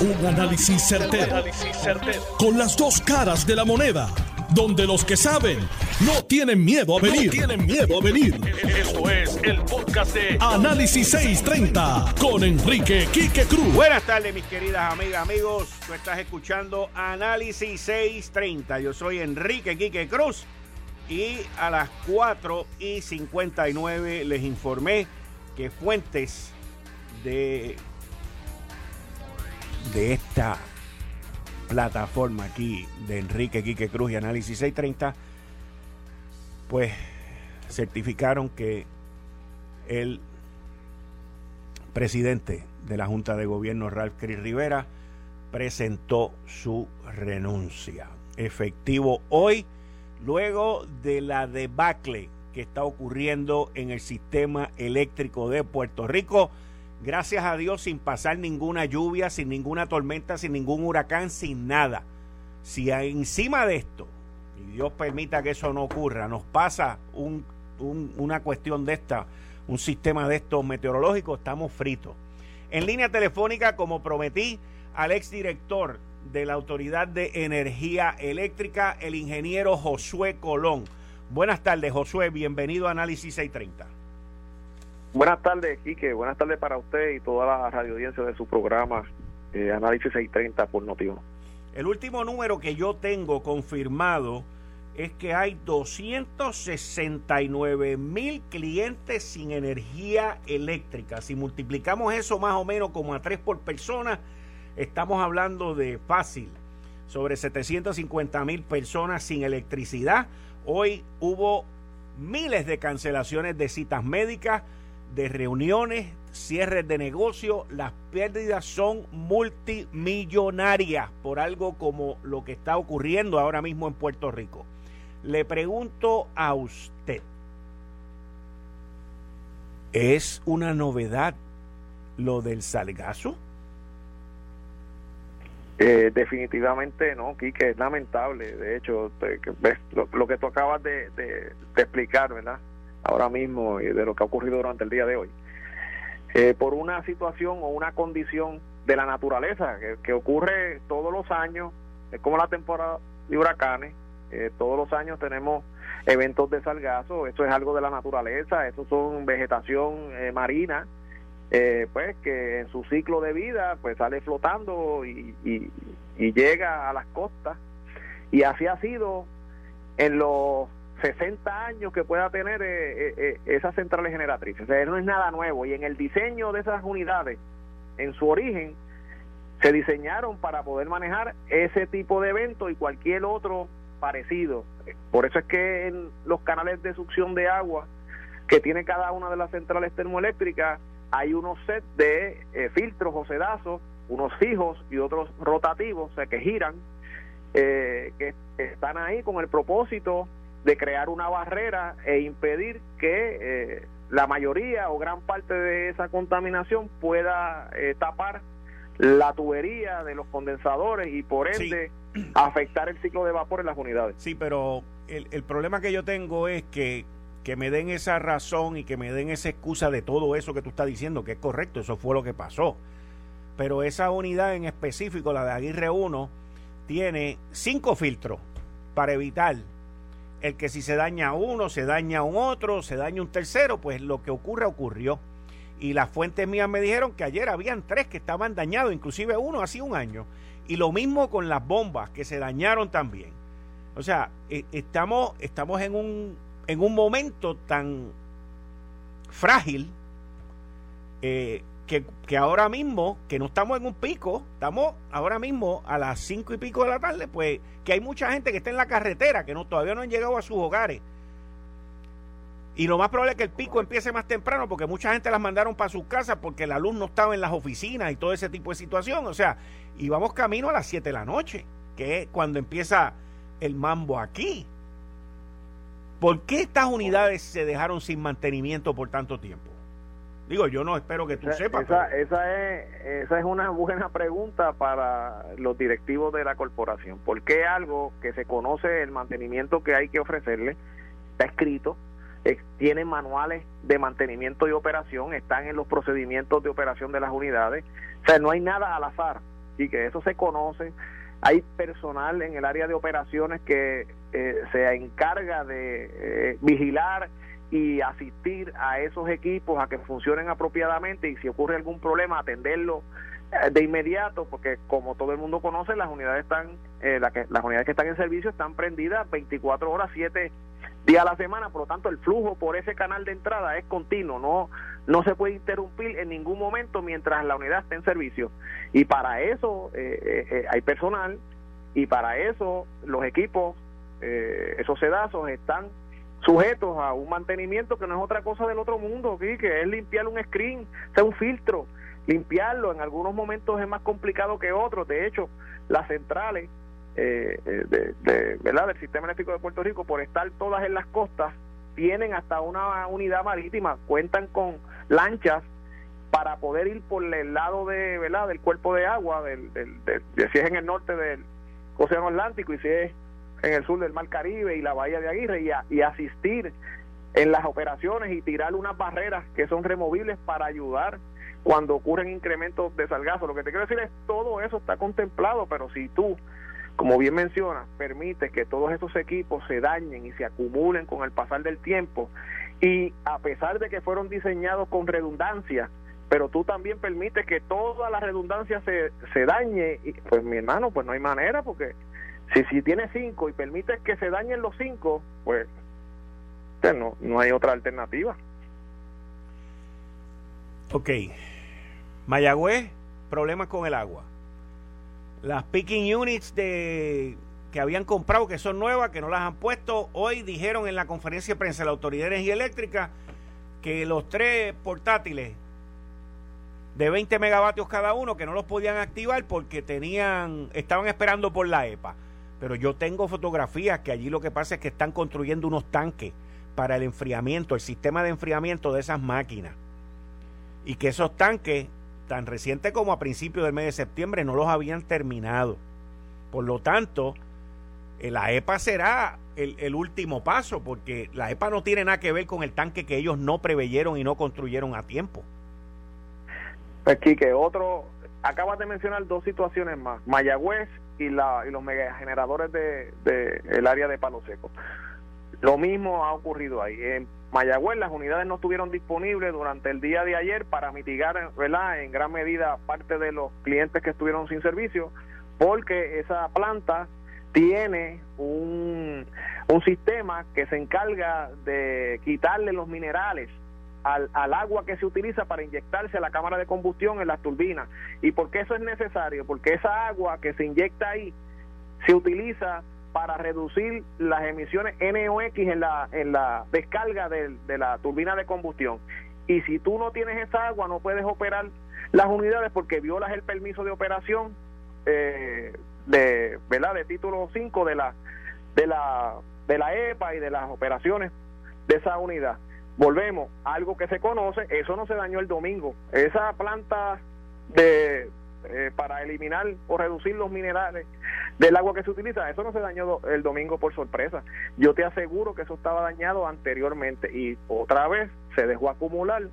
Un análisis certero, Con las dos caras de la moneda. Donde los que saben no tienen miedo a venir. tienen miedo a venir. Esto es el podcast de Análisis 630 con Enrique Quique Cruz. Buenas tardes, mis queridas amigas, amigos. Tú estás escuchando Análisis 630. Yo soy Enrique Quique Cruz. Y a las 4 y 59 les informé que fuentes de de esta plataforma aquí de Enrique Quique Cruz y Análisis 630, pues certificaron que el presidente de la Junta de Gobierno, Ralph Cris Rivera, presentó su renuncia. Efectivo hoy, luego de la debacle que está ocurriendo en el sistema eléctrico de Puerto Rico gracias a Dios, sin pasar ninguna lluvia, sin ninguna tormenta, sin ningún huracán, sin nada. Si encima de esto, y Dios permita que eso no ocurra, nos pasa una cuestión de esta, un sistema de estos meteorológicos, estamos fritos. En línea telefónica, como prometí, al exdirector de la Autoridad de Energía Eléctrica, el ingeniero Josué Colón. Buenas tardes, Josué, bienvenido a Análisis 630. Buenas tardes, Quique. Buenas tardes para usted y toda la radio audiencia de su programa eh, Análisis 630 por Notiuno. El último número que yo tengo confirmado es que hay 269 mil clientes sin energía eléctrica. Si multiplicamos eso más o menos como a tres por persona, estamos hablando de fácil, sobre 750 mil personas sin electricidad. Hoy hubo miles de cancelaciones de citas médicas de reuniones, cierres de negocio, las pérdidas son multimillonarias por algo como lo que está ocurriendo ahora mismo en Puerto Rico. Le pregunto a usted, ¿es una novedad lo del salgazo? Eh, definitivamente no, Quique, es lamentable. De hecho, lo, que tú acabas de explicar, ¿verdad? Ahora mismo de lo que ha ocurrido durante el día de hoy. Eh, por una situación o una condición de la naturaleza que, ocurre todos los años, es como la temporada de huracanes, eh, todos los años tenemos eventos de salgazo, eso es algo de la naturaleza, eso son vegetación eh, marina, pues que en su ciclo de vida pues sale flotando y, y llega a las costas y así ha sido en los 60 años que pueda tener eh, eh, eh, esas centrales generatrices. O sea, no es nada nuevo. Y en el diseño de esas unidades, en su origen, se diseñaron para poder manejar ese tipo de evento y cualquier otro parecido. Por eso es que en los canales de succión de agua que tiene cada una de las centrales termoeléctricas hay unos sets de filtros o sedazos, unos fijos y otros rotativos, o sea, que giran, que están ahí con el propósito de crear una barrera e impedir que eh, la mayoría o gran parte de esa contaminación pueda eh, tapar la tubería de los condensadores y por ende afectar el ciclo de vapor en las unidades. Sí, pero el, el problema que yo tengo es que, que me den esa razón y que me den esa excusa de todo eso que tú estás diciendo, que es correcto, eso fue lo que pasó. Pero esa unidad en específico, la de Aguirre 1, tiene cinco filtros para evitar el que si se daña uno, se daña un otro, se daña un tercero, pues lo que ocurre ocurrió. Y las fuentes mías me dijeron que ayer habían tres que estaban dañados, inclusive uno hace un año. Y lo mismo con las bombas que se dañaron también. O sea, e, estamos, estamos en, un, en un momento tan frágil eh, que, ahora mismo, que no estamos en un pico, estamos ahora mismo a las cinco y pico de la tarde, pues que hay mucha gente que está en la carretera, que no, todavía no han llegado a sus hogares. Y lo más probable es que el pico empiece más temprano porque mucha gente las mandaron para sus casas porque la luz no estaba en las oficinas y todo ese tipo de situación. O sea, íbamos camino a las 7 de la noche, que es cuando empieza el mambo aquí. ¿Por qué estas unidades se dejaron sin mantenimiento por tanto tiempo? Digo, yo no espero que tú sepas. Esa, esa, es, esa es una buena pregunta para los directivos de la corporación. ¿Por qué algo que se conoce el mantenimiento que hay que ofrecerle está escrito? tiene manuales de mantenimiento y operación, están en los procedimientos de operación de las unidades. O sea, no hay nada al azar. y que eso se conoce. Hay personal en el área de operaciones que eh, se encarga de eh, vigilar y asistir a esos equipos a que funcionen apropiadamente y si ocurre algún problema atenderlo eh, de inmediato porque como todo el mundo conoce las unidades están la que, las unidades que están en servicio están prendidas 24 horas 7 días a la semana. Por lo tanto el flujo por ese canal de entrada es continuo no no se puede interrumpir en ningún momento mientras la unidad esté en servicio. Y para eso hay personal y para eso los equipos eh, esos sedazos están sujetos a un mantenimiento que no es otra cosa del otro mundo, que es limpiar un screen, sea un filtro, limpiarlo. En algunos momentos es más complicado que otros. De hecho, las centrales eh, eh, de, ¿verdad? del sistema eléctrico de Puerto Rico, por estar todas en las costas, tienen hasta una unidad marítima, cuentan con lanchas para poder ir por el lado de verdad del cuerpo de agua del, del, si es en el norte del océano Atlántico y si es en el sur del Mar Caribe y la Bahía de Aguirre y, asistir en las operaciones y tirar unas barreras que son removibles para ayudar cuando ocurren incrementos de salgazo. Lo que te quiero decir es todo eso está contemplado, pero si tú, como bien mencionas, permites que todos esos equipos se dañen y se acumulen con el pasar del tiempo y a pesar de que fueron diseñados con redundancia, pero tú también permites que toda la redundancia se, se dañe, y, pues mi hermano, pues no hay manera porque si, si tienes cinco y permites que se dañen los cinco, pues, no, no hay otra alternativa. Ok. Mayagüez, problemas con el agua. Las picking units de que habían comprado, que son nuevas, que no las han puesto, hoy dijeron en la conferencia de prensa de la Autoridad de Energía Eléctrica que los tres portátiles de 20 megavatios cada uno, que no los podían activar porque tenían, estaban esperando por la EPA. Pero yo tengo fotografías que allí lo que pasa es que están construyendo unos tanques para el enfriamiento, el sistema de enfriamiento de esas máquinas. Y que esos tanques, tan recientes como a principios del mes de septiembre, no los habían terminado. Por lo tanto, eh, la EPA será el, último paso, porque la EPA no tiene nada que ver con el tanque que ellos no preveyeron y no construyeron a tiempo. Aquí que otro, acabas de mencionar dos situaciones más. Mayagüez y, la, y los megageneradores de, de el área de Palo Seco. Lo mismo ha ocurrido ahí. En Mayagüez las unidades no estuvieron disponibles durante el día de ayer para mitigar ¿verdad? en gran medida parte de los clientes que estuvieron sin servicio, porque esa planta tiene un, un sistema que se encarga de quitarle los minerales al, al, agua que se utiliza para inyectarse a la cámara de combustión en las turbinas. ¿Y por qué eso es necesario? Porque esa agua que se inyecta ahí se utiliza para reducir las emisiones NOx en la, en la descarga de, de la turbina de combustión. Y si tú no tienes esa agua, no puedes operar las unidades porque violas el permiso de operación eh, de, ¿verdad? de título 5 de la, de, la, de la EPA y de las operaciones de esa unidad volvemos, algo que se conoce, eso no se dañó el domingo. Esa planta de eh, para eliminar o reducir los minerales del agua que se utiliza, eso no se dañó el domingo por sorpresa. Yo te aseguro que eso estaba dañado anteriormente y otra vez se dejó acumular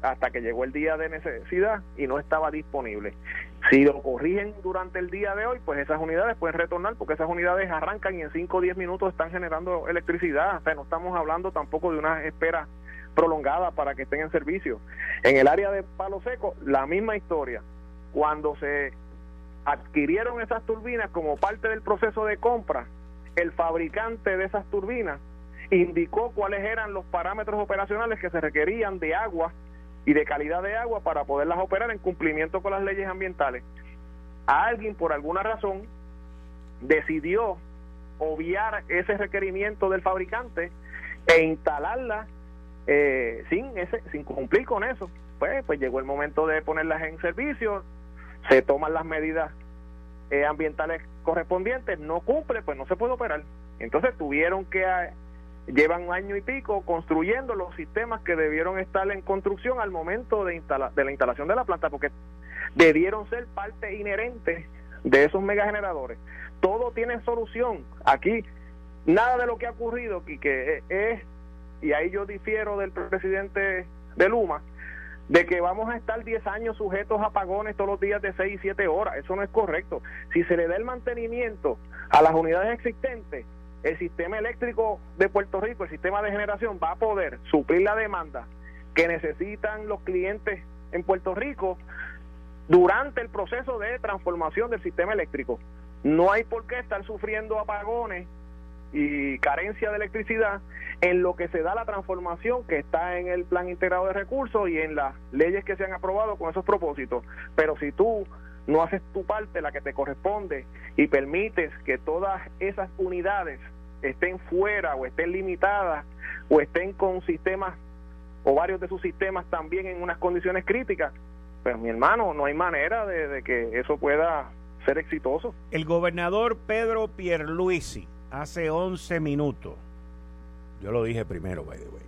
hasta que llegó el día de necesidad y no estaba disponible. Si lo corrigen durante el día de hoy, pues esas unidades pueden retornar porque esas unidades arrancan y en 5 o 10 minutos están generando electricidad. O sea, no estamos hablando tampoco de una espera prolongada para que estén en servicio. En el área de Palo Seco, la misma historia. Cuando se adquirieron esas turbinas como parte del proceso de compra, el fabricante de esas turbinas indicó cuáles eran los parámetros operacionales que se requerían de agua y de calidad de agua para poderlas operar en cumplimiento con las leyes ambientales. alguien por alguna razón decidió obviar ese requerimiento del fabricante e instalarla eh, sin ese sin cumplir con eso pues pues llegó el momento de ponerlas en servicio se toman las medidas eh, ambientales correspondientes no cumple pues no se puede operar entonces tuvieron que llevan un año y pico construyendo los sistemas que debieron estar en construcción al momento de, de la instalación de la planta, porque debieron ser parte inherente de esos megageneradores. Todo tiene solución. Aquí, nada de lo que ha ocurrido, que es, y ahí yo difiero del presidente de Luma, de que vamos a estar 10 años sujetos a apagones todos los días de 6 y 7 horas. Eso no es correcto. Si se le da el mantenimiento a las unidades existentes, el sistema eléctrico de Puerto Rico, el sistema de generación, va a poder suplir la demanda que necesitan los clientes en Puerto Rico durante el proceso de transformación del sistema eléctrico. No hay por qué estar sufriendo apagones y carencia de electricidad en lo que se da la transformación que está en el plan integrado de recursos y en las leyes que se han aprobado con esos propósitos. Pero si tú no haces tu parte, la que te corresponde, y permites que todas esas unidades estén fuera o estén limitadas o estén con sistemas o varios de sus sistemas también en unas condiciones críticas, pues mi hermano, no hay manera de, que eso pueda ser exitoso. El gobernador Pedro Pierluisi hace 11 minutos, yo lo dije primero, by the way,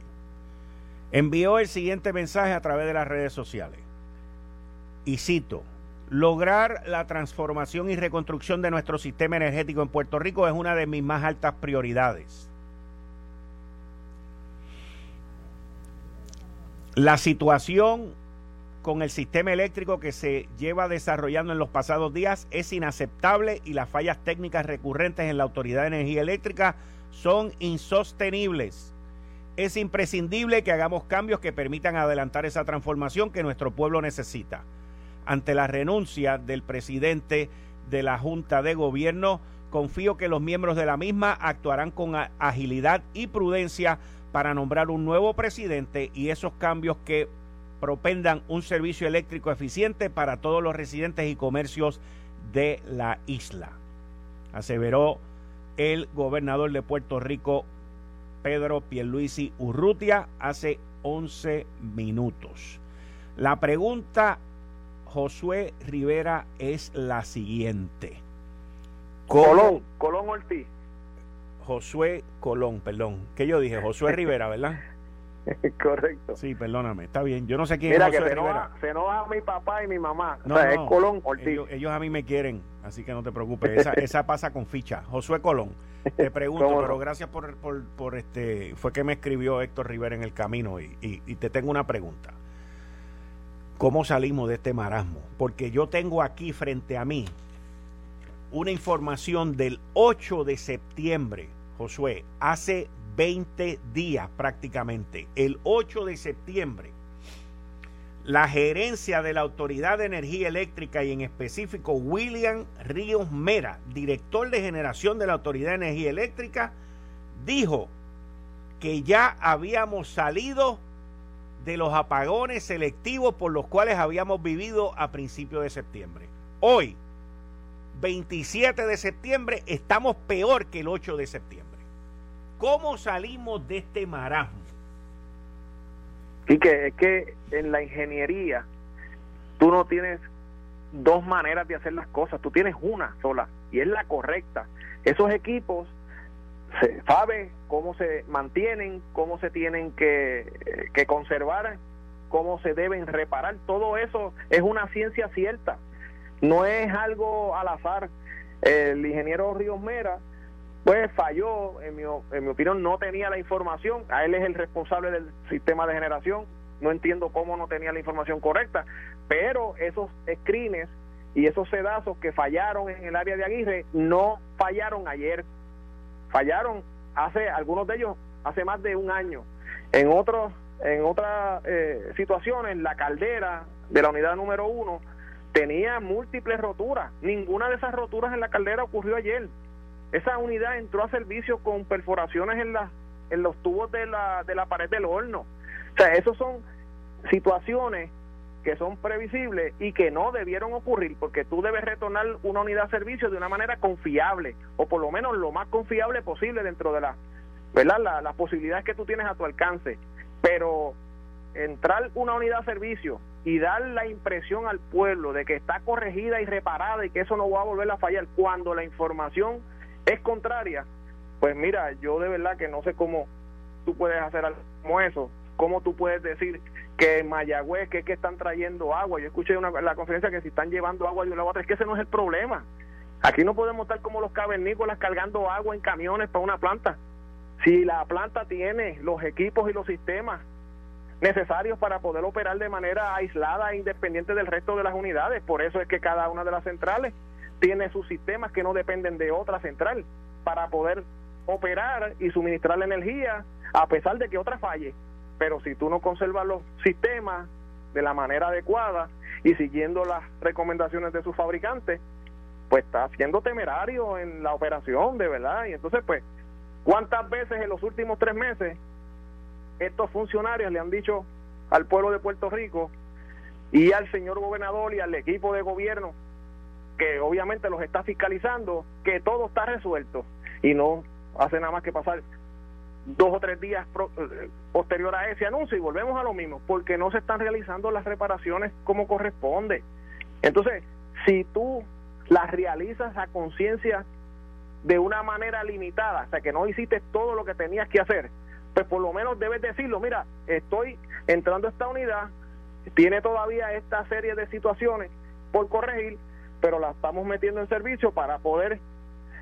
envió el siguiente mensaje a través de las redes sociales. Y cito, lograr la transformación y reconstrucción de nuestro sistema energético en Puerto Rico es una de mis más altas prioridades. La situación con el sistema eléctrico que se lleva desarrollando en los pasados días es inaceptable y las fallas técnicas recurrentes en la Autoridad de Energía Eléctrica son insostenibles. Es imprescindible que hagamos cambios que permitan adelantar esa transformación que nuestro pueblo necesita. Ante la renuncia del presidente de la Junta de Gobierno, confío que los miembros de la misma actuarán con agilidad y prudencia para nombrar un nuevo presidente y esos cambios que propendan un servicio eléctrico eficiente para todos los residentes y comercios de la isla. Aseveró el gobernador de Puerto Rico, Pedro Pierluisi Urrutia, hace 11 minutos. La pregunta, Josué Rivera, es la siguiente. Colón, Colón Ortiz. Josué Colón, perdón. ¿Qué yo dije? Josué Rivera, ¿verdad? Correcto. Sí, perdóname, está bien. Yo no sé quién Mira es que Josué se Rivera. enoja, se enoja mi papá y mi mamá. No, o sea, no, es Colón Ortiz. Ellos, ellos a mí me quieren, así que no te preocupes. Esa, esa pasa con ficha. Josué Colón, te pregunto, pero gracias por, por, por este. Fue que me escribió Héctor Rivera en el camino y, y- y te tengo una pregunta. ¿Cómo salimos de este marasmo? Porque yo tengo aquí frente a mí una información del 8 de septiembre, Josué, hace 20 días prácticamente, el 8 de septiembre, la gerencia de la Autoridad de Energía Eléctrica y en específico William Ríos Mera, director de generación de la Autoridad de Energía Eléctrica, dijo que ya habíamos salido de los apagones selectivos por los cuales habíamos vivido a principios de septiembre. Hoy, 27 de septiembre, estamos peor que el 8 de septiembre. ¿Cómo salimos de este marasmo? Y que es que en la ingeniería tú no tienes dos maneras de hacer las cosas, tú tienes una sola y es la correcta. Esos equipos se sabe cómo se mantienen, cómo se tienen que, que conservar, cómo se deben reparar. Todo eso es una ciencia cierta, no es algo al azar. El ingeniero Ríos Mera pues falló, en mi, en mi opinión no tenía la información, a él es el responsable del sistema de generación, no entiendo cómo no tenía la información correcta, pero esos screens y esos sedazos que fallaron en el área de Aguirre no fallaron ayer, fallaron hace algunos de ellos hace más de un año. En otros en otras eh, situaciones la caldera de la unidad número uno tenía múltiples roturas, ninguna de esas roturas en la caldera ocurrió ayer. Esa unidad entró a servicio con perforaciones en la en los tubos de la de la pared del horno. O sea, esos son situaciones que son previsibles y que no debieron ocurrir porque tú debes retornar una unidad a servicio de una manera confiable o por lo menos lo más confiable posible dentro de la verdad la- las posibilidades que tú tienes a tu alcance pero entrar una unidad a servicio y dar la impresión al pueblo de que está corregida y reparada y que eso no va a volver a fallar cuando la información es contraria pues mira yo de verdad que no sé cómo tú puedes hacer algo como eso. Cómo tú puedes decir que en Mayagüez que es que están trayendo agua yo escuché una, la conferencia que si están llevando agua de un lado a es que ese no es el problema. Aquí no podemos estar como los cavernícolas cargando agua en camiones para una planta. Si la planta tiene los equipos y los sistemas necesarios para poder operar de manera aislada e independiente del resto de las unidades. Por eso es que cada una de las centrales tiene sus sistemas que no dependen de otra central para poder operar y suministrar la energía a pesar de que otra falle. Pero si tú no conservas los sistemas de la manera adecuada y siguiendo las recomendaciones de sus fabricantes, pues está siendo temerario en la operación, de verdad. Y entonces, pues, ¿cuántas veces en los últimos tres meses estos funcionarios le han dicho al pueblo de Puerto Rico y al señor gobernador y al equipo de gobierno que obviamente los está fiscalizando que todo está resuelto y no hace nada más que pasar dos o tres días eh, posterior a ese anuncio y volvemos a lo mismo, porque no se están realizando las reparaciones como corresponde. Entonces, si tú las realizas a conciencia de una manera limitada, o sea, que no hiciste todo lo que tenías que hacer, pues por lo menos debes decirlo, mira, estoy entrando a esta unidad, tiene todavía esta serie de situaciones por corregir, pero la estamos metiendo en servicio para poder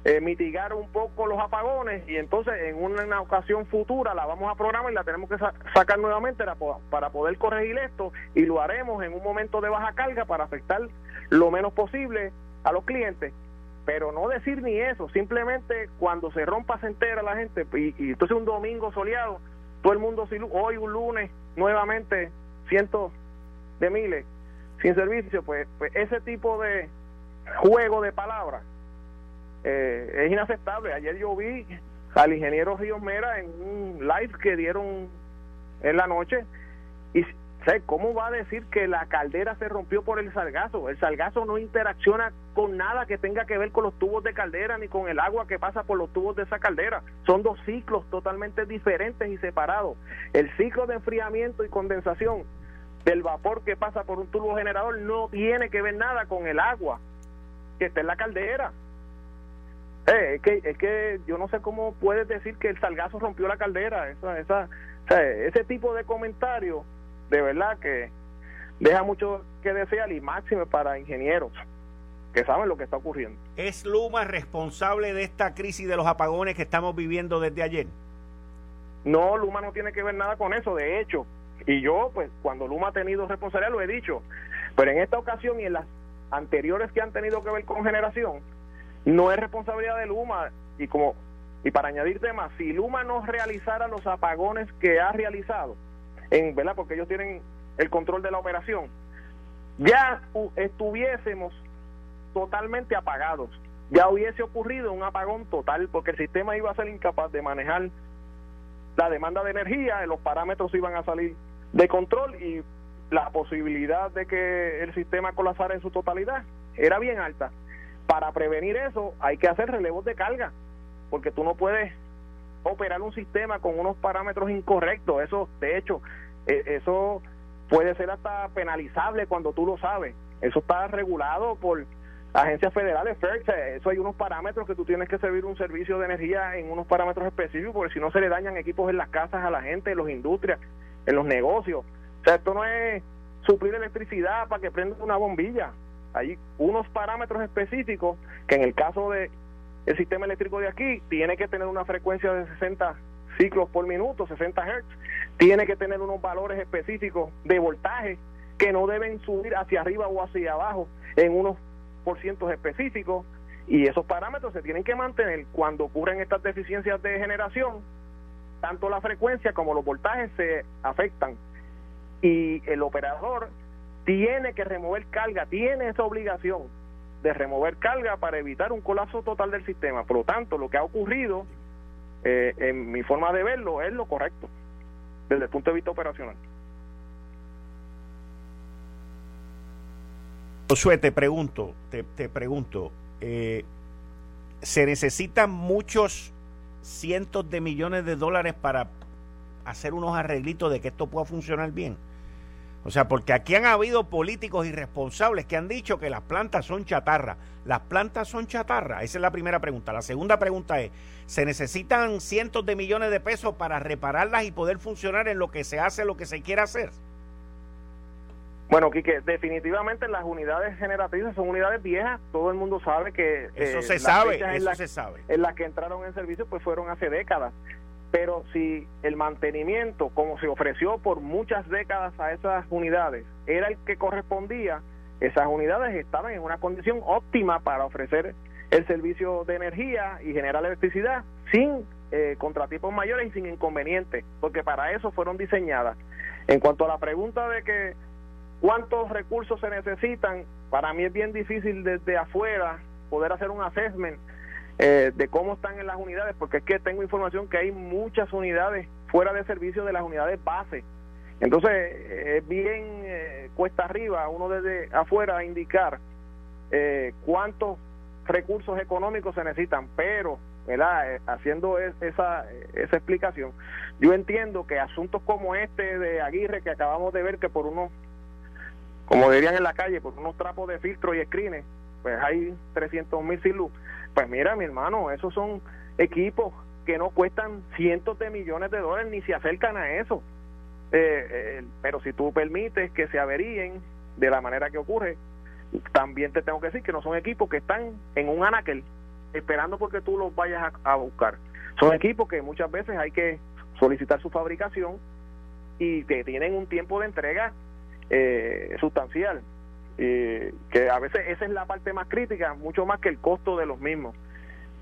eh, mitigar un poco los apagones y entonces en una, ocasión futura la vamos a programar y la tenemos que sacar nuevamente para, para poder corregir esto y lo haremos en un momento de baja carga para afectar lo menos posible a los clientes. Pero no decir ni eso, simplemente cuando se rompa se entera la gente y, entonces un domingo soleado, todo el mundo, hoy un lunes, nuevamente cientos de miles sin servicio, pues, pues ese tipo de juego de palabras eh, es inaceptable. Ayer yo vi al ingeniero Ríos Mera en un live que dieron en la noche y ¿Cómo va a decir que la caldera se rompió por el salgazo? El salgazo no interacciona con nada que tenga que ver con los tubos de caldera ni con el agua que pasa por los tubos de esa caldera. Son dos ciclos totalmente diferentes y separados. El ciclo de enfriamiento y condensación del vapor que pasa por un tubo generador no tiene que ver nada con el agua que está en la caldera. Eh, es, que, es que yo no sé cómo puedes decir que el salgazo rompió la caldera. Esa, esa, ese tipo de comentarios de verdad que deja mucho que desear y máximo para ingenieros que saben lo que está ocurriendo. ¿Es Luma responsable de esta crisis de los apagones que estamos viviendo desde ayer? No, Luma no tiene que ver nada con eso, de hecho. Y yo, pues, cuando Luma ha tenido responsabilidad, lo he dicho. Pero en esta ocasión y en las anteriores que han tenido que ver con generación, no es responsabilidad de Luma. Y como y para añadir temas, si Luma no realizara los apagones que ha realizado, en, ¿verdad? Porque ellos tienen el control de la operación, ya estuviésemos totalmente apagados. Ya hubiese ocurrido un apagón total porque el sistema iba a ser incapaz de manejar la demanda de energía, los parámetros iban a salir de control y la posibilidad de que el sistema colapsara en su totalidad era bien alta. Para prevenir eso hay que hacer relevos de carga, porque tú no puedes operar un sistema con unos parámetros incorrectos. Eso, de hecho, e, eso puede ser hasta penalizable cuando tú lo sabes. Eso está regulado por agencias federales, eso hay unos parámetros que tú tienes que servir un servicio de energía en unos parámetros específicos, porque si no se le dañan equipos en las casas a la gente, en las industrias, en los negocios. O sea, esto no es suplir electricidad para que prenda una bombilla. Hay unos parámetros específicos que en el caso de el sistema eléctrico de aquí tiene que tener una frecuencia de 60 ciclos por minuto, 60 Hz, tiene que tener unos valores específicos de voltaje que no deben subir hacia arriba o hacia abajo en unos por cientos específicos. Y esos parámetros se tienen que mantener cuando ocurren estas deficiencias de generación, tanto la frecuencia como los voltajes se afectan y el operador tiene que remover carga, tiene esa obligación de remover carga para evitar un colapso total del sistema. Por lo tanto, lo que ha ocurrido, eh, en mi forma de verlo, es lo correcto desde el punto de vista operacional. Josué, te pregunto, te, pregunto, eh, ¿se necesitan muchos cientos de millones de dólares para hacer unos arreglitos de que esto pueda funcionar bien? O sea, porque aquí han habido políticos irresponsables que han dicho que las plantas son chatarra. ¿Las plantas son chatarra? Esa es la primera pregunta. La segunda pregunta es, ¿se necesitan cientos de millones de pesos para repararlas y poder funcionar en lo que se hace, lo que se quiere hacer? Bueno, Quique, definitivamente las unidades generativas son unidades viejas. Todo el mundo sabe que... Eso eh, se sabe, eso se sabe. En las que entraron en servicio pues fueron hace décadas Pero si el mantenimiento, como se ofreció por muchas décadas a esas unidades, era el que correspondía, esas unidades estaban en una condición óptima para ofrecer el servicio de energía y generar electricidad sin eh, contratipos mayores y sin inconvenientes, porque para eso fueron diseñadas. En cuanto a la pregunta de que cuántos recursos se necesitan, para mí es bien difícil desde afuera poder hacer un assessment eh, de cómo están en las unidades, porque es que tengo información que hay muchas unidades fuera de servicio de las unidades base. Entonces, es bien eh, cuesta arriba uno desde afuera indicar eh, cuántos recursos económicos se necesitan, pero ¿verdad? haciendo esa, esa explicación, yo entiendo que asuntos como este de Aguirre que acabamos de ver que por unos, como dirían en la calle, por unos trapos de filtro y screens, pues hay 300 mil sin. Pues mira, mi hermano, esos son equipos que no cuestan cientos de millones de dólares ni se acercan a eso. Eh, eh, pero si tú permites que se averíen de la manera que ocurre, también te tengo que decir que no son equipos que están en un anaquel esperando porque tú los vayas a, buscar. Son equipos que muchas veces hay que solicitar su fabricación y que tienen un tiempo de entrega eh, sustancial que a veces esa es la parte más crítica, mucho más que el costo de los mismos.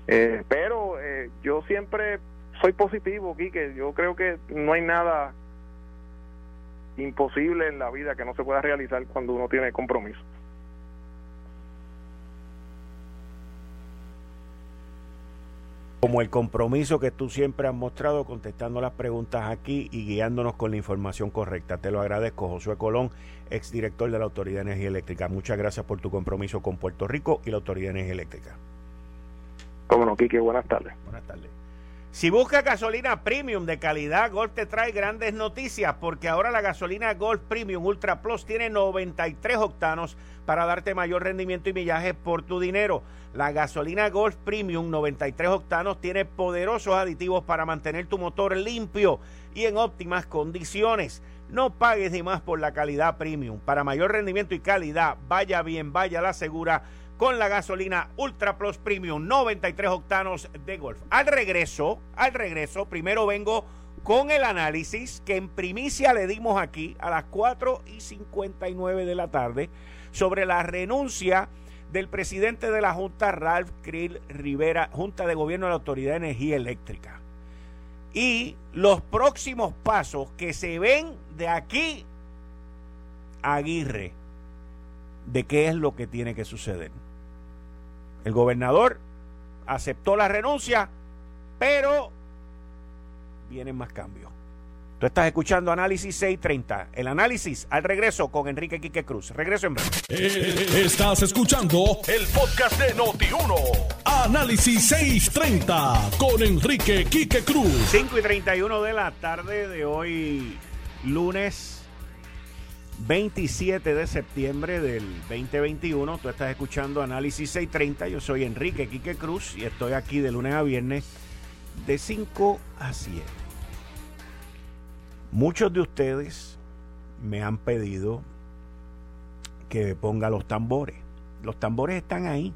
Eh, pero eh, yo siempre soy positivo, que Yo creo que no hay nada imposible en la vida que no se pueda realizar cuando uno tiene compromiso. Como el compromiso que tú siempre has mostrado contestando las preguntas aquí y guiándonos con la información correcta. Te lo agradezco, Josué Colón, exdirector de la Autoridad de Energía Eléctrica. Muchas gracias por tu compromiso con Puerto Rico y la Autoridad de Energía Eléctrica. Cómo no, Quique, buenas tardes. Buenas tardes. Si busca gasolina premium de calidad, Golf te trae grandes noticias porque ahora la gasolina Golf Premium Ultra Plus tiene 93 octanos para darte mayor rendimiento y millaje por tu dinero. La gasolina Golf Premium 93 octanos tiene poderosos aditivos para mantener tu motor limpio y en óptimas condiciones. No pagues ni más por la calidad premium. Para mayor rendimiento y calidad, vaya bien, vaya la segura con la gasolina Ultra Plus Premium 93 octanos de Golf. Al regreso, al regreso, primero vengo con el análisis que en primicia le dimos aquí a las 4 y 59 de la tarde sobre la renuncia del presidente de la Junta, Ralph Krill Rivera, Junta de Gobierno de la Autoridad de Energía Eléctrica. Y los próximos pasos que se ven de aquí Aguirre, de qué es lo que tiene que suceder. El gobernador aceptó la renuncia, pero vienen más cambios. Tú estás escuchando Análisis 630. El análisis al regreso con Enrique Quique Cruz. Regreso en breve. Eh, estás escuchando el podcast de Noti1. Análisis 630 con Enrique Quique Cruz. 5 y 31 de la tarde de hoy, lunes 27 de septiembre del 2021. Tú estás escuchando Análisis 630. Yo soy Enrique Quique Cruz y estoy aquí de lunes a viernes de 5 a 7. Muchos de ustedes me han pedido que ponga los tambores. Los tambores están ahí.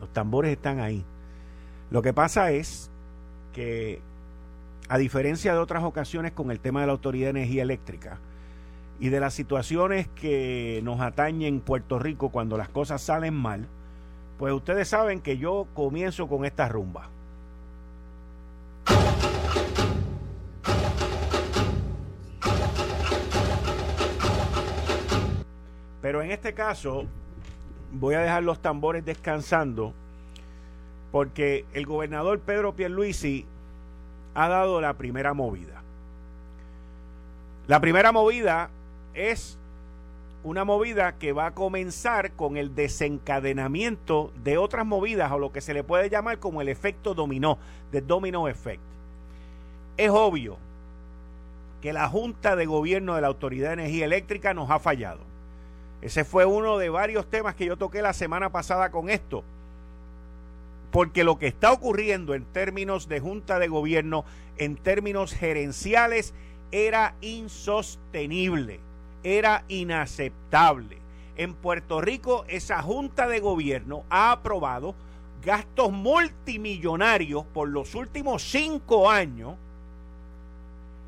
Los tambores están ahí. Lo que pasa es que, a diferencia de otras ocasiones con el tema de la Autoridad de Energía Eléctrica, y de las situaciones que nos atañen en Puerto Rico cuando las cosas salen mal, pues ustedes saben que yo comienzo con esta rumba. Pero en este caso voy a dejar los tambores descansando porque el gobernador Pedro Pierluisi ha dado la primera movida. La primera movida es una movida que va a comenzar con el desencadenamiento de otras movidas o lo que se le puede llamar como el efecto dominó, de domino effect. Es obvio que la Junta de Gobierno de la Autoridad de Energía Eléctrica nos ha fallado. Ese fue uno de varios temas que yo toqué la semana pasada con esto. Porque lo que está ocurriendo en términos de Junta de Gobierno, en términos gerenciales, era insostenible era inaceptable. En Puerto Rico, esa Junta de Gobierno ha aprobado gastos multimillonarios por los últimos cinco años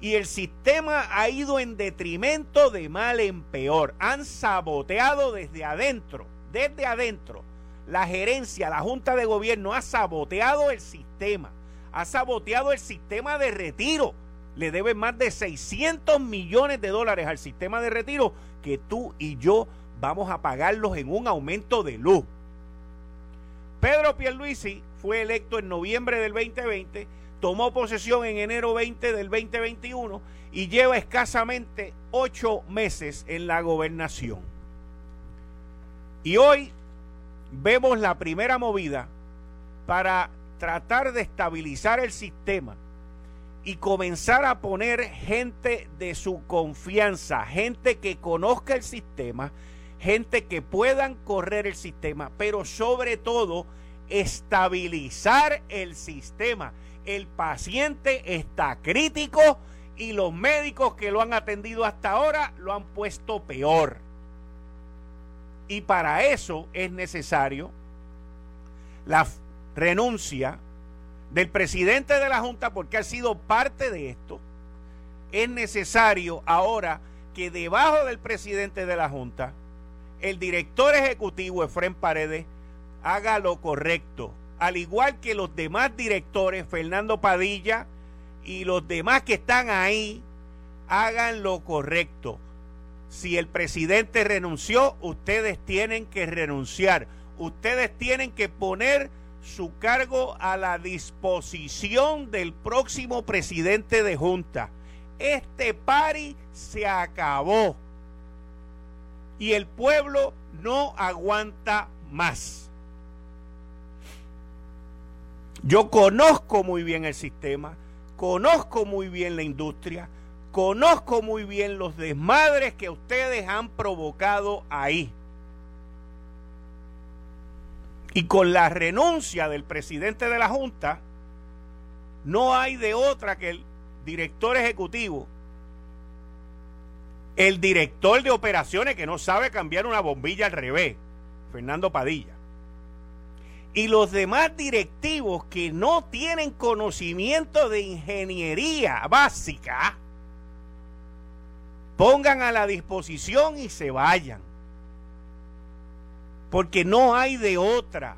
y el sistema ha ido en detrimento de mal en peor. Han saboteado desde adentro, desde adentro. La gerencia, la Junta de Gobierno ha saboteado el sistema, ha saboteado el sistema de retiro. Le deben más de 600 millones de dólares al sistema de retiro que tú y yo vamos a pagarlos en un aumento de luz. Pedro Pierluisi fue electo en noviembre del 2020, tomó posesión en enero 20 del 2021 y lleva escasamente ocho meses en la gobernación. Y hoy vemos la primera movida para tratar de estabilizar el sistema y comenzar a poner gente de su confianza, gente que conozca el sistema, gente que puedan correr el sistema, pero sobre todo estabilizar el sistema. El paciente está crítico y los médicos que lo han atendido hasta ahora lo han puesto peor. Y para eso es necesario la renuncia del presidente de la Junta porque ha sido parte de esto. Es necesario ahora que debajo del presidente de la Junta el director ejecutivo Efren Paredes haga lo correcto, al igual que los demás directores, Fernando Padilla y los demás que están ahí, hagan lo correcto. Si el presidente renunció, ustedes tienen que renunciar. Ustedes tienen que poner su cargo a la disposición del próximo presidente de Junta. Este pari se acabó y el pueblo no aguanta más. Yo conozco muy bien el sistema, conozco muy bien la industria, conozco muy bien los desmadres que ustedes han provocado ahí. Y con la renuncia del presidente de la Junta, no hay de otra que el director ejecutivo el director de operaciones que no sabe cambiar una bombilla al revés, Fernando Padilla. Y los demás directivos que no tienen conocimiento de ingeniería básica, pongan a la disposición y se vayan. Porque no hay de otra.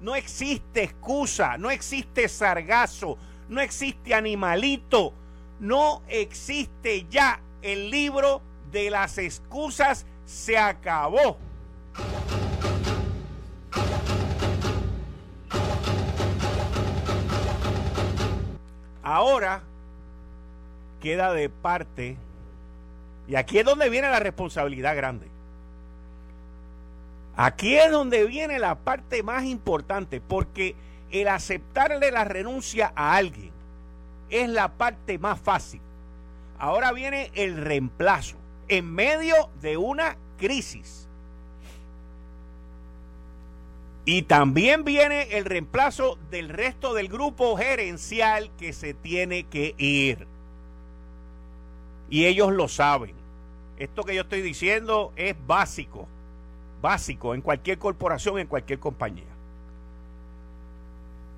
No existe excusa, no existe sargazo, no existe animalito, no existe ya el libro de las excusas se acabó. Ahora queda de parte, y aquí es donde viene la responsabilidad grande. Aquí es donde viene la parte más importante, porque el aceptarle la renuncia a alguien es la parte más fácil. Ahora viene el reemplazo en medio de una crisis. Y también viene el reemplazo del resto del grupo gerencial que se tiene que ir. Y ellos lo saben. Esto que yo estoy diciendo es básico, básico en cualquier corporación, en cualquier compañía.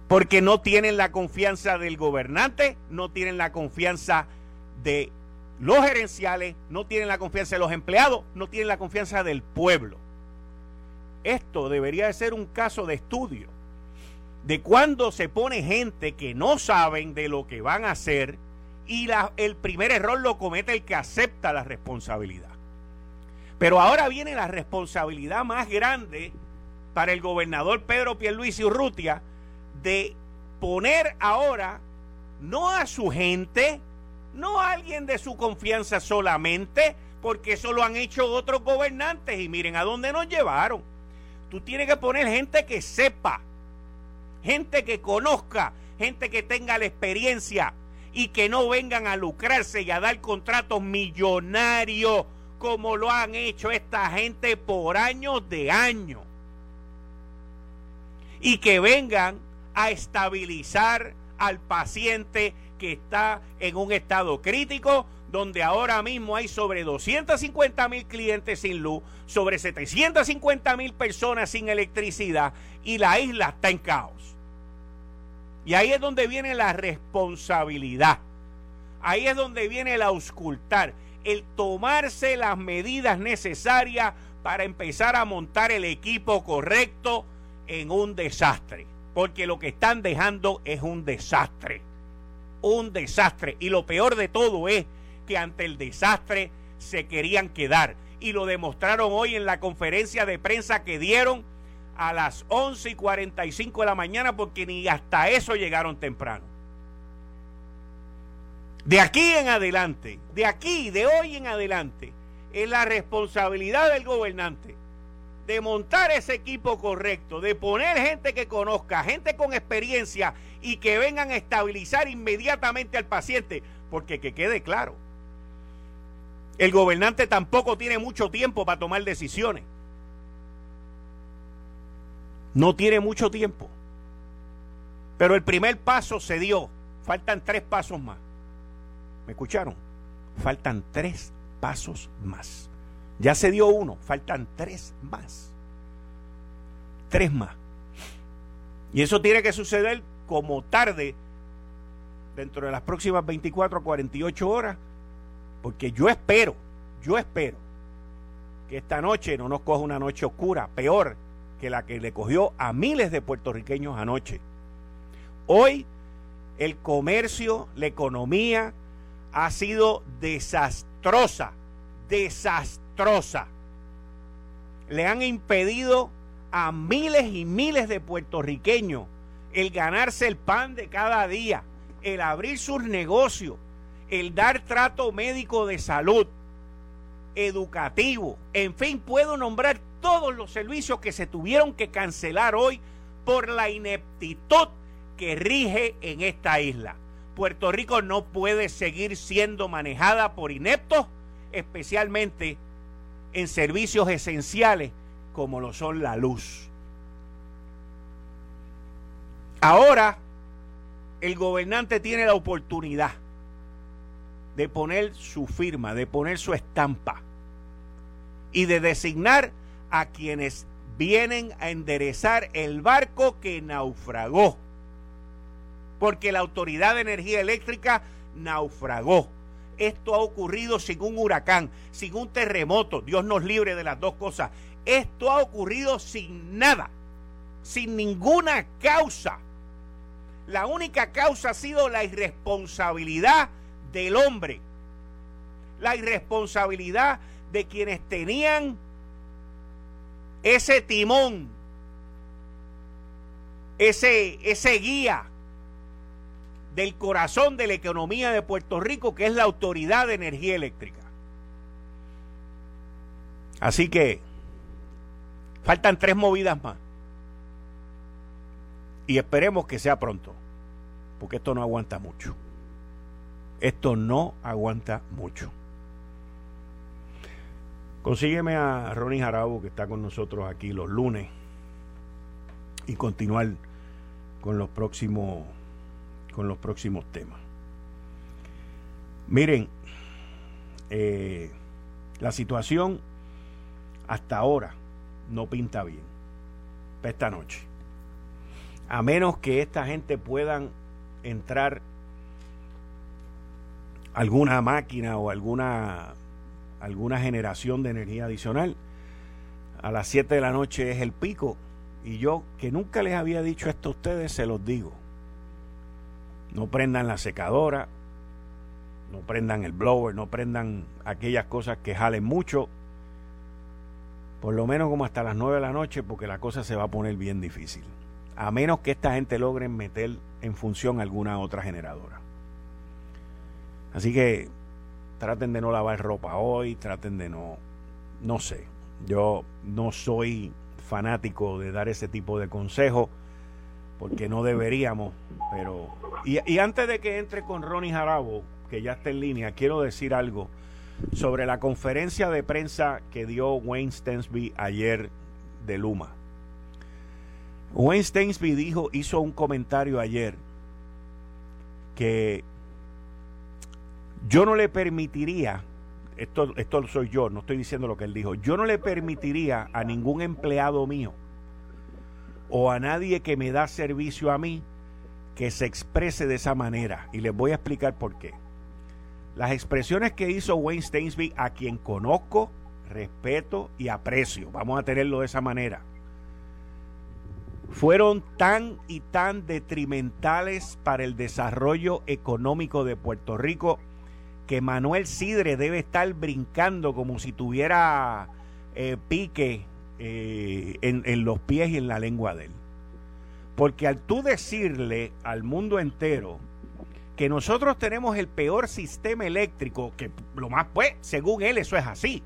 Porque no tienen la confianza del gobernante, no tienen la confianza de los gerenciales, no tienen la confianza de los empleados, no tienen la confianza del pueblo. Esto debería de ser un caso de estudio de cuando se pone gente que no saben de lo que van a hacer y el primer error lo comete el que acepta la responsabilidad. Pero ahora viene la responsabilidad más grande para el gobernador Pedro Pierluisi Urrutia de poner ahora no a su gente, no alguien de su confianza solamente, porque eso lo han hecho otros gobernantes y miren a dónde nos llevaron. Tú tienes que poner gente que sepa, gente que conozca, gente que tenga la experiencia y que no vengan a lucrarse y a dar contratos millonarios como lo han hecho esta gente por años de años. Y que vengan a estabilizar al paciente que está en un estado crítico, donde ahora mismo hay sobre 250 mil clientes sin luz, sobre 750 mil personas sin electricidad y la isla está en caos. Y ahí es donde viene la responsabilidad. Ahí es donde viene el auscultar, el tomarse las medidas necesarias para empezar a montar el equipo correcto en un desastre. Porque lo que están dejando es un desastre. Un desastre. Y lo peor de todo es que ante el desastre se querían quedar. Y lo demostraron hoy en la conferencia de prensa que dieron a las 11 y 45 de la mañana porque ni hasta eso llegaron temprano. De aquí en adelante, de aquí, de hoy en adelante, es la responsabilidad del gobernante de montar ese equipo correcto, de poner gente que conozca, gente con experiencia y que vengan a estabilizar inmediatamente al paciente, porque que quede claro, el gobernante tampoco tiene mucho tiempo para tomar decisiones. No tiene mucho tiempo. Pero el primer paso se dio. Faltan tres pasos más. ¿Me escucharon? Faltan tres pasos más. Ya se dio uno, faltan tres más. Tres más. Y eso tiene que suceder como tarde, dentro de las próximas 24 a 48 horas, porque yo espero, yo espero que esta noche no nos coja una noche oscura, peor que la que le cogió a miles de puertorriqueños anoche. Hoy el comercio, la economía ha sido desastrosa, desastrosa. Le han impedido a miles y miles de puertorriqueños el ganarse el pan de cada día, el abrir sus negocios, el dar trato médico de salud, educativo, en fin, puedo nombrar todos los servicios que se tuvieron que cancelar hoy por la ineptitud que rige en esta isla. Puerto Rico no puede seguir siendo manejada por ineptos, especialmente en servicios esenciales como lo son la luz. Ahora el gobernante tiene la oportunidad de poner su firma, de poner su estampa y de designar a quienes vienen a enderezar el barco que naufragó. Porque la Autoridad de Energía Eléctrica naufragó. Esto ha ocurrido sin un huracán, sin un terremoto. Dios nos libre de las dos cosas. Esto ha ocurrido sin nada, sin ninguna causa. La única causa ha sido la irresponsabilidad del hombre, la irresponsabilidad de quienes tenían ese timón, ese, ese guía del corazón de la economía de Puerto Rico, que es la Autoridad de Energía Eléctrica. Así que faltan tres movidas más. Y esperemos que sea pronto, porque esto no aguanta mucho. Esto no aguanta mucho. Consígueme a Ronnie Jarabo, que está con nosotros aquí los lunes, y continuar con los próximos, con los próximos temas. Miren, eh, la situación hasta ahora no pinta bien esta noche. A menos que esta gente puedan entrar alguna máquina o alguna, alguna generación de energía adicional. A las 7 de la noche es el pico. Y yo, que nunca les había dicho esto a ustedes, se los digo. No prendan la secadora, no prendan el blower, no prendan aquellas cosas que jalen mucho. Por lo menos como hasta las 9 de la noche, porque la cosa se va a poner bien difícil. A menos que esta gente logre meter en función alguna otra generadora. Así que traten de no lavar ropa hoy, traten de no, no sé, yo no soy fanático de dar ese tipo de consejo porque no deberíamos, pero... Y, antes de que entre con Ronnie Jarabo, que ya está en línea, quiero decir algo sobre la conferencia de prensa que dio Wayne Stensby ayer de Luma. Wayne Stensby dijo, hizo un comentario ayer que Yo no le permitiría, esto, esto soy yo, no estoy diciendo lo que él dijo, yo no le permitiría a ningún empleado mío o a nadie que me da servicio a mí que se exprese de esa manera. Y les voy a explicar por qué. Las expresiones que hizo Wayne Stainsby, a quien conozco, respeto y aprecio, vamos a tenerlo de esa manera, fueron tan y tan detrimentales para el desarrollo económico de Puerto Rico que Manuel Sidre debe estar brincando como si tuviera eh, pique eh, en, los pies y en la lengua de él. Porque al tú decirle al mundo entero que nosotros tenemos el peor sistema eléctrico, que lo más pues, según él eso es así.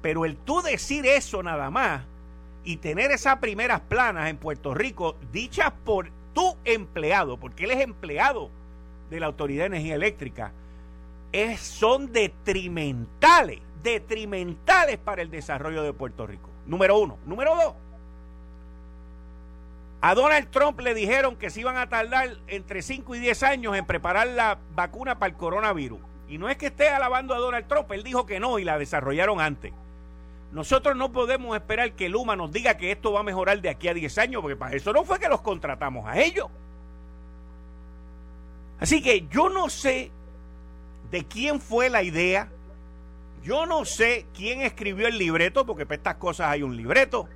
Pero el tú decir eso nada más y tener esas primeras planas en Puerto Rico dichas por tu empleado, porque él es empleado de la Autoridad de Energía Eléctrica, es, son detrimentales, detrimentales para el desarrollo de Puerto Rico. Número uno. Número dos. A Donald Trump le dijeron que se iban a tardar entre 5 y 10 años en preparar la vacuna para el coronavirus. Y no es que esté alabando a Donald Trump, él dijo que no y la desarrollaron antes. Nosotros no podemos esperar que Luma nos diga que esto va a mejorar de aquí a 10 años, porque para eso no fue que los contratamos a ellos. Así que yo no sé de quién fue la idea, yo no sé quién escribió el libreto, porque para estas cosas hay un libreto,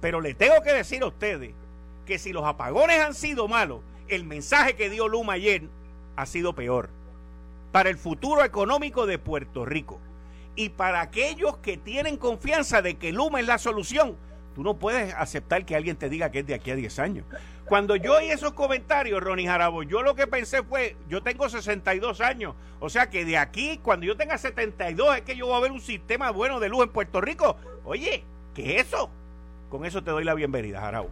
pero le tengo que decir a ustedes que si los apagones han sido malos, el mensaje que dio Luma ayer ha sido peor para el futuro económico de Puerto Rico. Y para aquellos que tienen confianza de que Luma es la solución, tú no puedes aceptar que alguien te diga que es de aquí a 10 años. Cuando yo oí esos comentarios, Ronnie Jarabo, yo lo que pensé fue, yo tengo 62 años, o sea que de aquí, cuando yo tenga 72, es que yo voy a ver un sistema bueno de luz en Puerto Rico. Oye, ¿qué es eso? Con eso te doy la bienvenida, Jarabo.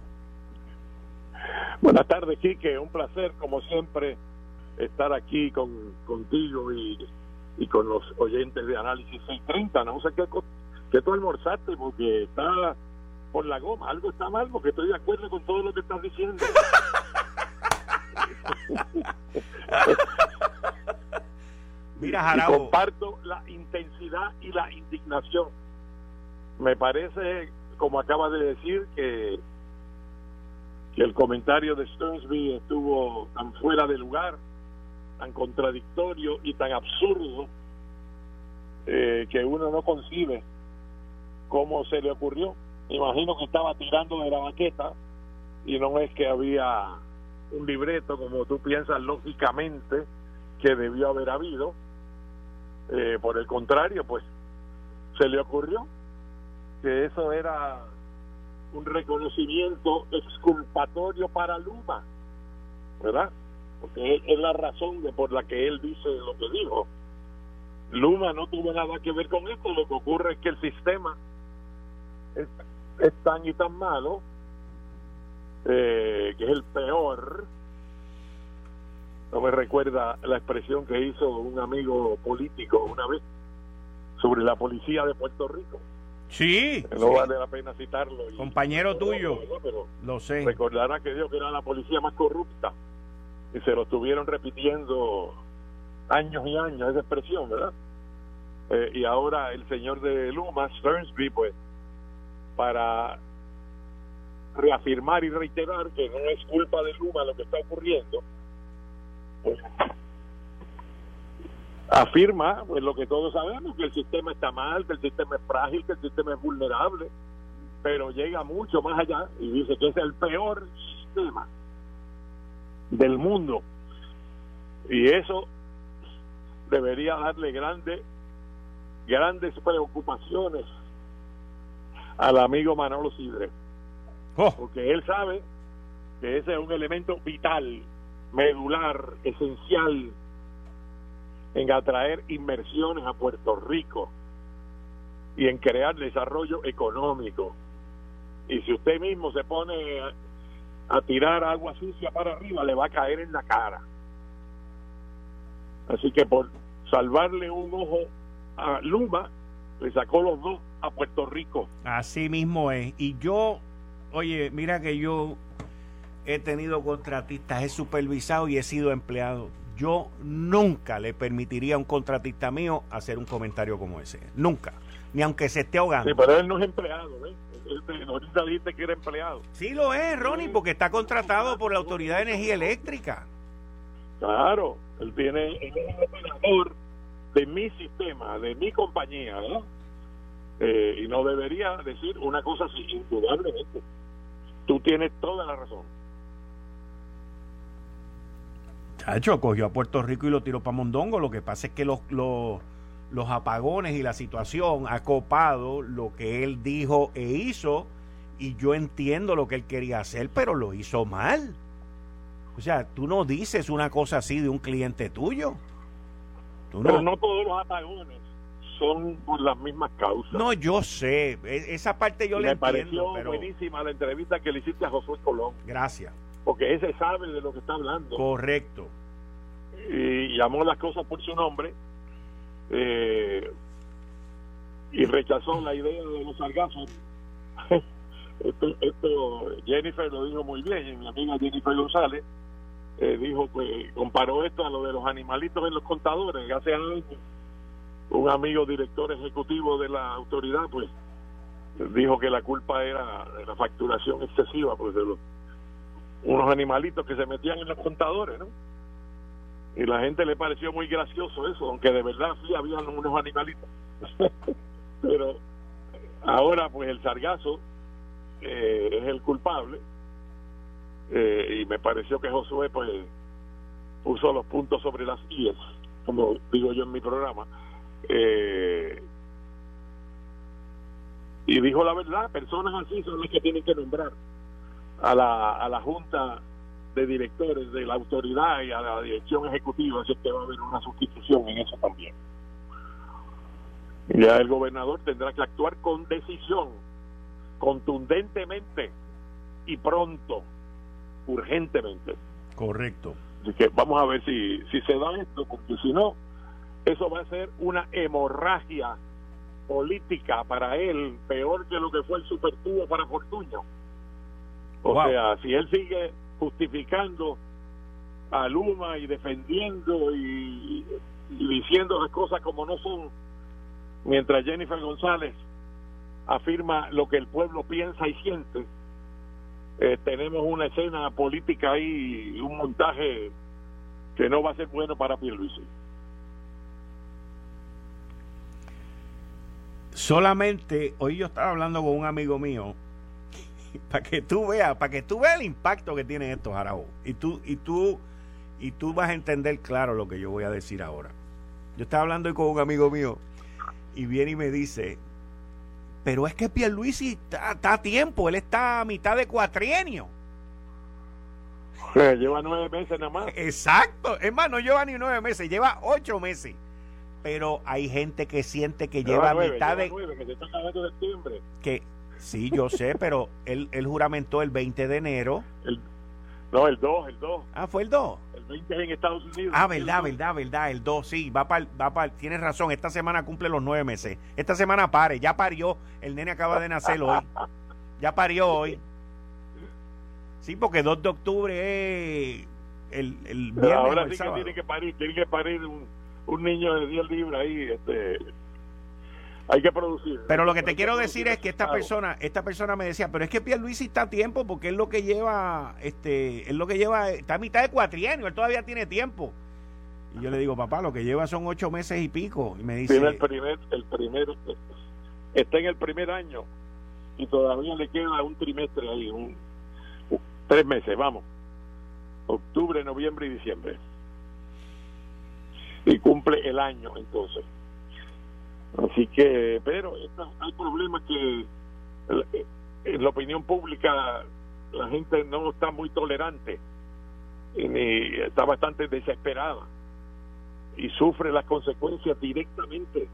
Buenas tardes, Quique. Un placer, como siempre, estar aquí con, contigo y, y con los oyentes de Análisis 630. No sé qué, qué tú almorzaste, porque está por la goma. Algo está mal, porque estoy de acuerdo con todo lo que estás diciendo. Mira, Jarabo. Y comparto la intensidad y la indignación. Me parece, como acaba de decir, que que el comentario de Stearnsby estuvo tan fuera de lugar, tan contradictorio y tan absurdo eh, que uno no concibe cómo se le ocurrió. Imagino que estaba tirando de la baqueta y no es que había un libreto como tú piensas lógicamente que debió haber habido. Eh, por el contrario, pues se le ocurrió que eso era un reconocimiento exculpatorio para Luma, ¿verdad? Porque es la razón de por la que él dice lo que dijo. Luma no tuvo nada que ver con esto, lo que ocurre es que el sistema es, tan y tan malo eh, que es el peor. No me recuerda la expresión que hizo un amigo político una vez sobre la policía de Puerto Rico Sí. No vale la pena citarlo. Compañero tuyo. lo sé. Recordará que dijo que era la policía más corrupta. Y se lo estuvieron repitiendo años y años esa expresión, ¿verdad? Eh, y ahora el señor de Luma, Stearnsby, pues, para reafirmar y reiterar que no es culpa de Luma lo que está ocurriendo, pues afirma pues lo que todos sabemos que el sistema está mal que el sistema es frágil que el sistema es vulnerable pero llega mucho más allá y dice que es el peor sistema del mundo. Y eso debería darle grandes grandes preocupaciones al amigo Manolo Sidre oh. porque él sabe que ese es un elemento vital medular esencial en atraer inversiones a Puerto Rico y en crear desarrollo económico. Y si usted mismo se pone a, tirar agua sucia para arriba, le va a caer en la cara. Así que por salvarle un ojo a Luma, le sacó los dos a Puerto Rico. Así mismo es. Y yo, oye, mira que yo he tenido contratistas, he supervisado y he sido empleado yo nunca le permitiría a un contratista mío hacer un comentario como ese. Nunca. Ni aunque se esté ahogando. Sí, pero él no es empleado, ¿ves? Ahorita dijiste que era empleado. Sí lo es, Ronnie, porque está contratado por la Autoridad de Energía Eléctrica. Claro, él tiene él es el operador de mi sistema, de mi compañía, ¿verdad? Eh, y no debería decir una cosa así, indudablemente. Tú tienes toda la razón. Chacho, cogió a Puerto Rico y lo tiró para Mondongo. Lo que pasa es que los, los, los apagones y la situación ha copado lo que él dijo e hizo. Y yo entiendo lo que él quería hacer, pero lo hizo mal. O sea, tú no dices una cosa así de un cliente tuyo. Pero no todos los apagones son por las mismas causas. No, yo sé. E, esa parte yo le entiendo. Me pareció buenísima la entrevista que le hiciste a Josué Colón. Gracias. Porque ese sabe de lo que está hablando. Correcto. Y llamó las cosas por su nombre. Eh, y rechazó la idea de los sargazos. esto, esto, Jennifer lo dijo muy bien, mi amiga Jennifer González eh, dijo, pues comparó esto a lo de los animalitos en los contadores. Hace años, un amigo director ejecutivo de la autoridad, pues dijo que la culpa era de la facturación excesiva, pues de los unos animalitos que se metían en los contadores, ¿no? Y la gente le pareció muy gracioso eso, aunque de verdad sí habían unos animalitos. Pero ahora, pues el sargazo eh, es el culpable eh, y me pareció que Josué pues puso los puntos sobre las IES, como digo yo en mi programa, eh, y dijo la verdad, personas así son las que tienen que nombrar a la, a la Junta de Directores de la autoridad y a la dirección ejecutiva, así que va a haber una sustitución en eso también. Ya el gobernador tendrá que actuar con decisión, contundentemente y pronto urgentemente. Correcto. Así que vamos a ver si, si se da esto, porque si no, eso va a ser una hemorragia política para él, peor que lo que fue el supertubo para Fortuño. O sea, si él sigue justificando a Luma y defendiendo y, y, diciendo las cosas como no son, mientras Jennifer González afirma lo que el pueblo piensa y siente, eh, tenemos una escena política ahí, un montaje que no va a ser bueno para Pierluisi. Solamente, hoy yo estaba hablando con un amigo mío, para que tú veas, para que tú veas el impacto que tienen estos Araújo. Y tú, y tú, y tú vas a entender claro lo que yo voy a decir ahora. Yo estaba hablando hoy con un amigo mío y viene y me dice, pero es que Pierluisi está, está a tiempo, él está a mitad de cuatrienio. Lleva nueve meses nada más. Exacto, es más, no lleva ni nueve meses, lleva ocho meses. Pero hay gente que siente que lleva, nueve, mitad lleva de. Nueve, que se está de septiembre. Que sí, yo sé, pero él, él juramentó el 20 de enero. El, no, el 2, el 2. Ah, fue el 2. El 20 es en Estados Unidos. Ah, verdad, verdad, verdad, el 2, sí, va para, va para, tienes razón, esta semana cumple los nueve meses. Esta semana pare, ya parió, el nene acaba de nacer hoy. Ya parió hoy. Sí, porque 2 de octubre es el, el viernes Ahora o el sí que tiene que parir, tiene que parir un, un niño de 10 libras ahí, este hay que producir. Pero lo que te Hay quiero decir es que esta persona, esta persona me decía, pero es que Pierluisi está a tiempo porque es lo que lleva, este, es lo que lleva, está a mitad de cuatrienio, él todavía tiene tiempo. Y yo le digo, papá, lo que lleva son ocho meses y pico. Y me dice, tiene el primer, el primer, está en el primer año y todavía le queda un trimestre ahí, un- tres meses, vamos, octubre, noviembre y diciembre. Y cumple el año entonces. Así que, pero hay problemas que eh, en la opinión pública la gente no está muy tolerante ni está bastante desesperada y sufre las consecuencias directamente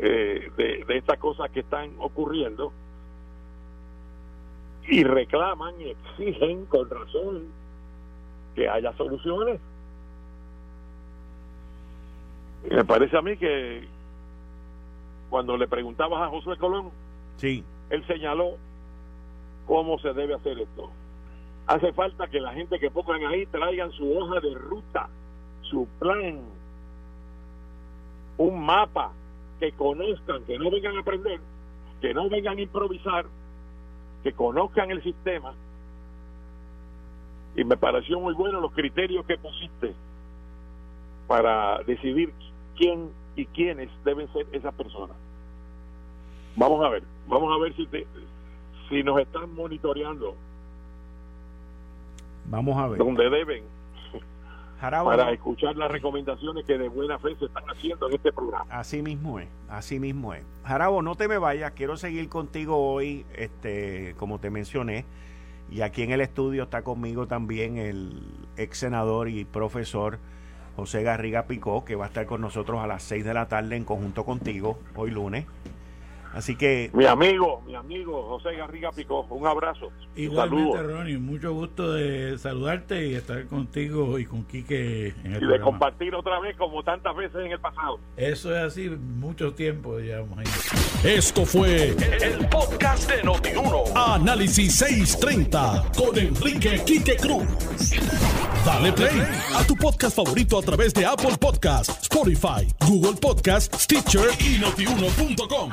eh, de, de estas cosas que están ocurriendo y reclaman y exigen con razón que haya soluciones. Me parece a mí que cuando le preguntabas a Josué Colón, sí, él señaló cómo se debe hacer esto. Hace falta que la gente que pongan ahí traigan su hoja de ruta, su plan, un mapa, que conozcan, que no vengan a aprender, que no vengan a improvisar, que conozcan el sistema. Y me pareció muy bueno los criterios que pusiste para decidir quién y quiénes deben ser esas personas. Vamos a ver, vamos a ver si te, si nos están monitoreando. Vamos a ver. Donde deben. para escuchar las recomendaciones que de buena fe se están haciendo en este programa. Así mismo es, así mismo es. Jarabo, no te me vayas, quiero seguir contigo hoy, este, como te mencioné, y aquí en el estudio está conmigo también el ex senador y profesor José Garriga Picó, que va a estar con nosotros a las 6 de la tarde en conjunto contigo, hoy lunes. Así que. Mi amigo, mi amigo José Garriga Picó, un abrazo. Igualmente, Ronnie, mucho gusto de saludarte y estar contigo y con Quique en el Y de compartir otra vez como tantas veces en el pasado. Eso es así, mucho tiempo llevamos ahí. Esto fue el, podcast de Notiuno. Análisis 630 con Enrique Quique Cruz. Dale play a tu podcast favorito a través de Apple Podcasts, Spotify, Google Podcasts, Stitcher y notiuno.com.